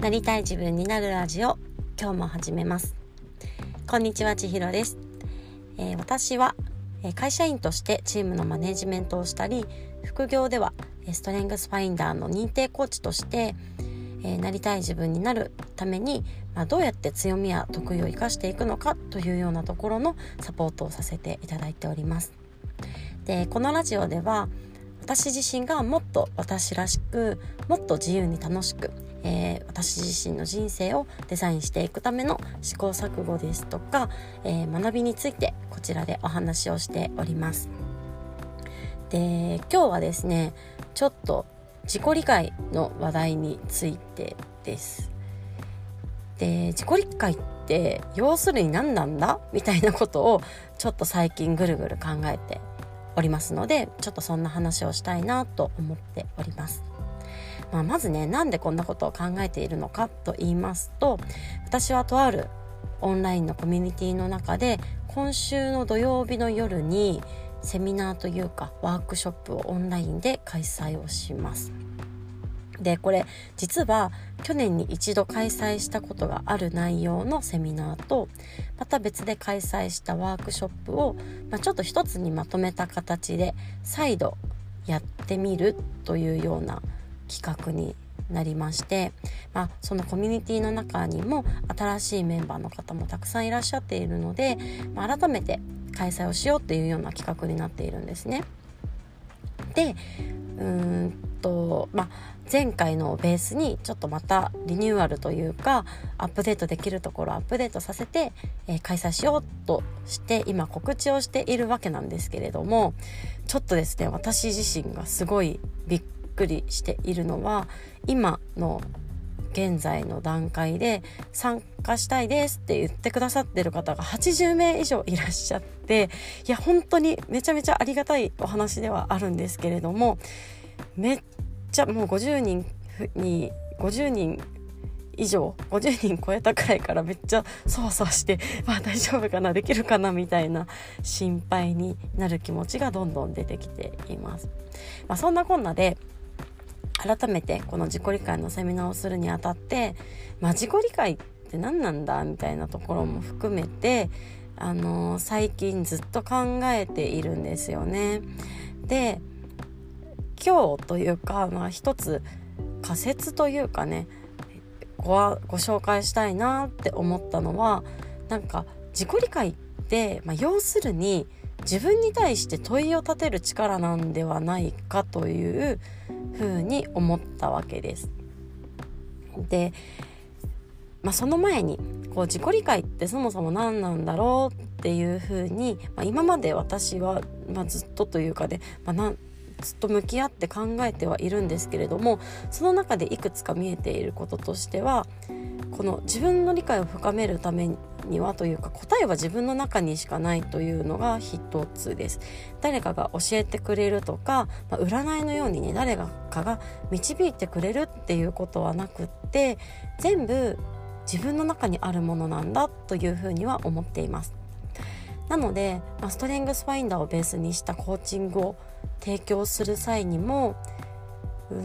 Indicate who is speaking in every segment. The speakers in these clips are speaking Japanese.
Speaker 1: なりたい自分になるラジオ今日も始めます。こんにちは千尋です、えー、私は会社員としてチームのマネジメントをしたり副業ではストレングスファインダーの認定コーチとして、え、なりたい自分になるために、まあ、どうやって強みや得意を生かしていくのかというようなところのサポートをさせていただいております。でこのラジオでは私自身がもっと私らしくもっと自由に楽しく、えー、私自身の人生をデザインしていくための試行錯誤ですとか、えー、学びについてこちらでお話をしております。で今日はですねちょっと自己理解の話題についてです。で自己理解って要するに何なんだ？みたいなことをちょっと最近ぐるぐる考えておりますのでちょっとそんな話をしたいなと思っております。まあ、まずねなんでこんなことを考えているのかと言いますと私はとあるオンラインのコミュニティの中で今週の土曜日の夜にセミナーというかワークショップをオンラインで開催をします。でこれ実は去年に一度開催したことがある内容のセミナーとまた別で開催したワークショップを、まあ、ちょっと一つにまとめた形で再度やってみるというような企画になりまして、まあ、そのコミュニティの中にも新しいメンバーの方もたくさんいらっしゃっているので、まあ、改めて開催をしようっていうような企画になっているんですね。でうーんとまあ前回のベースにちょっとまたリニューアルというかアップデートできるところアップデートさせて、えー、開催しようとして今告知をしているわけなんですけれどもちょっとですね私自身がすごいびっくりしているのは今の現在の段階で参加したいですって言ってくださってる方が80名以上いらっしゃっていや本当にめちゃめちゃありがたいお話ではあるんですけれどもめっちゃもう50人に50人以上50人超えたくらいからめっちゃそわそわして「まあ大丈夫かな？できるかな」みたいな心配になる気持ちがどんどん出てきています。まあ、そんなこんなで改めてこの自己理解のセミナーをするにあたって、まあ、自己理解って何なんだ？みたいなところも含めて、あのー、最近ずっと考えているんですよね。で今日というか、まあ、一つ仮説というかねごご紹介したいなって思ったのはなんか自己理解って、まあ、要するに自分に対して問いを立てる力なんではないかというふうに思ったわけです。で、まあ、その前にこう自己理解ってそもそも何なんだろうっていうふうに、まあ、今まで私は、まあ、ずっとというかで、まあ、ずっと向き合って考えてはいるんですけれどもその中でいくつか見えていることとしてはこの自分の理解を深めるためにはというか答えは自分の中にしかないというのが一つです。誰かが教えてくれるとか、まあ、占いのようにね誰かが導いてくれるっていうことはなくって全部自分の中にあるものなんだというふうには思っています。なので、まあ、ストレングスファインダーをベースにしたコーチングを提供する際にもうー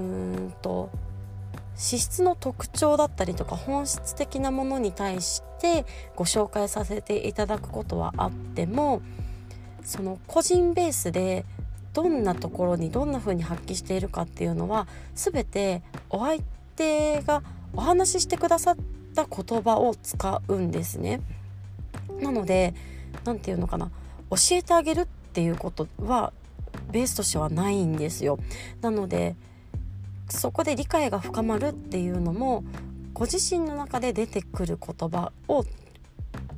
Speaker 1: んと資質の特徴だったりとか本質的なものに対してご紹介させていただくことはあってもその個人ベースでどんなところにどんな風に発揮しているかっていうのは全てお相手がお話ししてくださった言葉を使うんですね。なので何て言うのかな教えてあげるっていうことはベースとしてはないんですよ。なのでそこで理解が深まるっていうのもご自身の中で出てくる言葉を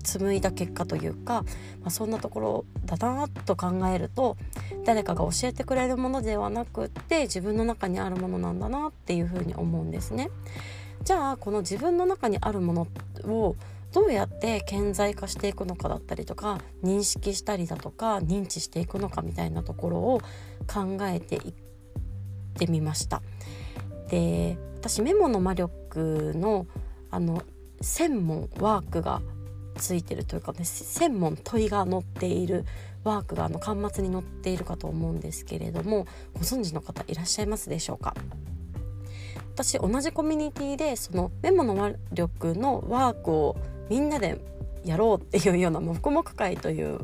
Speaker 1: 紡いだ結果というか、まあ、そんなところだなと考えると誰かが教えてくれるものではなくって自分の中にあるものなんだなっていうふうに思うんですね。じゃあこの自分の中にあるものをどうやって顕在化していくのかだったりとか認識したりだとか認知していくのかみたいなところを考えていってみました。で私メモの魔力のあの専門ワークがついてるというかね専門問いが載っているワークがあの端末に載っているかと思うんですけれどもご存知の方いらっしゃいますでしょうか？私同じコミュニティでそのメモの魔力のワークをみんなでやろうっていうような黙々会という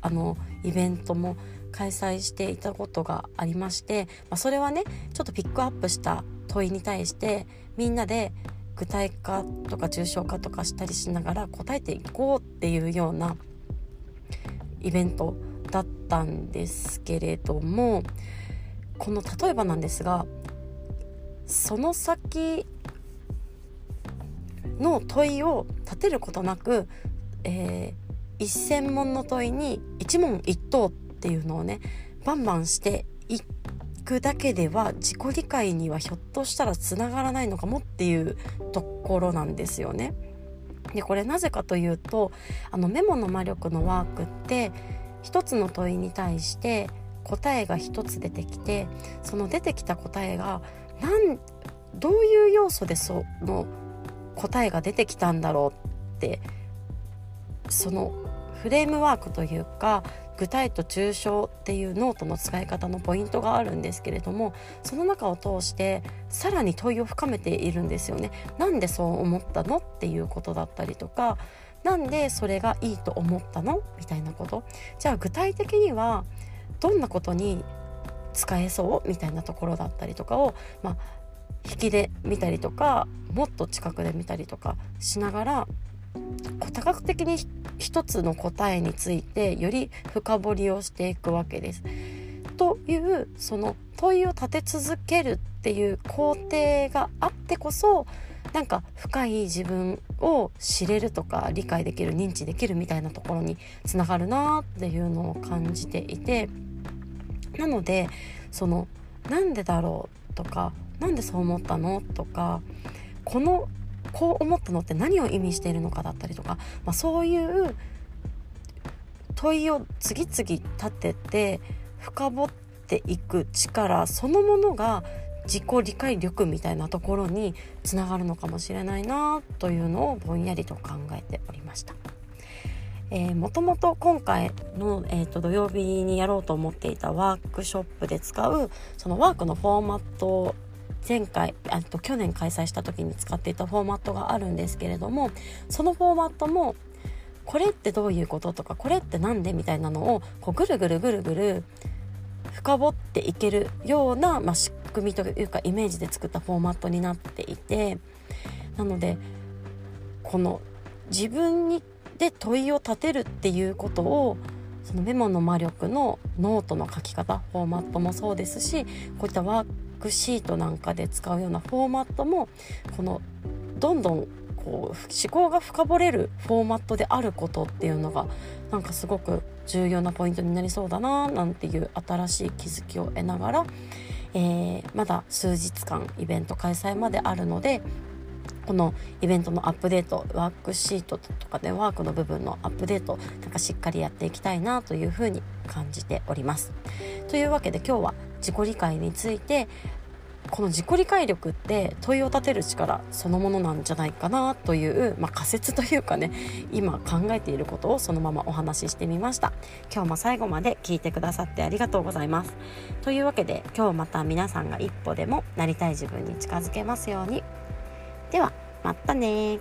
Speaker 1: あのイベントも開催していたことがありまして、まあ、それはねちょっとピックアップした問いに対してみんなで具体化とか抽象化とかしたりしながら答えていこうっていうようなイベントだったんですけれどもこの例えばなんですがその先の問いを立てることなく、えー、1,000問の問いに一問一答っていうのをねバンバンしていくだけでは自己理解にはひょっとしたらつながらないのかもっていうところなんですよね。でこれなぜかというとあのメモの魔力のワークって一つの問いに対して答えが一つ出てきてその出てきた答えがなんどういう要素でその答えが出てきたんだろうってそのフレームワークというか具体と抽象っていうノートの使い方のポイントがあるんですけれどもその中を通してさらに問いを深めているんですよね。なんでそう思ったのっていうことだったりとかなんでそれがいいと思ったのみたいなことじゃあ具体的にはどんなことに使えそうみたいなところだったりとかを、まあ、引きで見たりとかもっと近くで見たりとかしながら多角的に一つの答えについてより深掘りをしていくわけです。というその問いを立て続けるっていう工程があってこそなんか深い自分を知れるとか理解できる認知できるみたいなところにつながるなっていうのを感じていてなのでそのなんでだろうとかなんでそう思ったの？とかこのこう思ったのって何を意味しているのかだったりとか、まあ、そういう問いを次々立てて深掘っていく力そのものが自己理解力みたいなところにつながるのかもしれないなというのをぼんやりと考えておりました。えー、もともと今回の、えーと、土曜日にやろうと思っていたワークショップで使うそのワークのフォーマット前回あと去年開催した時に使っていたフォーマットがあるんですけれどもそのフォーマットもこれってどういうこととかこれって何でみたいなのをこうぐるぐるぐるぐる深掘っていけるような、まあ、仕組みというかイメージで作ったフォーマットになっていてなのでこの自分にで問いを立てるっていうことをそのメモの魔力のノートの書き方フォーマットもそうですしこういったワークシートなんかで使うようなフォーマットもこのどんどんこう思考が深掘れるフォーマットであることっていうのがなんかすごく重要なポイントになりそうだななんていう新しい気づきを得ながら、えー、まだ数日間イベント開催まであるのでこのイベントのアップデートワークシートとかでワークの部分のアップデートなんかしっかりやっていきたいなというふうに感じております。というわけで今日は自己理解についてこの自己理解力って問いを立てる力そのものなんじゃないかなという、まあ、仮説というかね今考えていることをそのままお話ししてみました。今日も最後まで聞いてくださってありがとうございます。というわけで今日また皆さんが一歩でもなりたい自分に近づけますように。ではまたね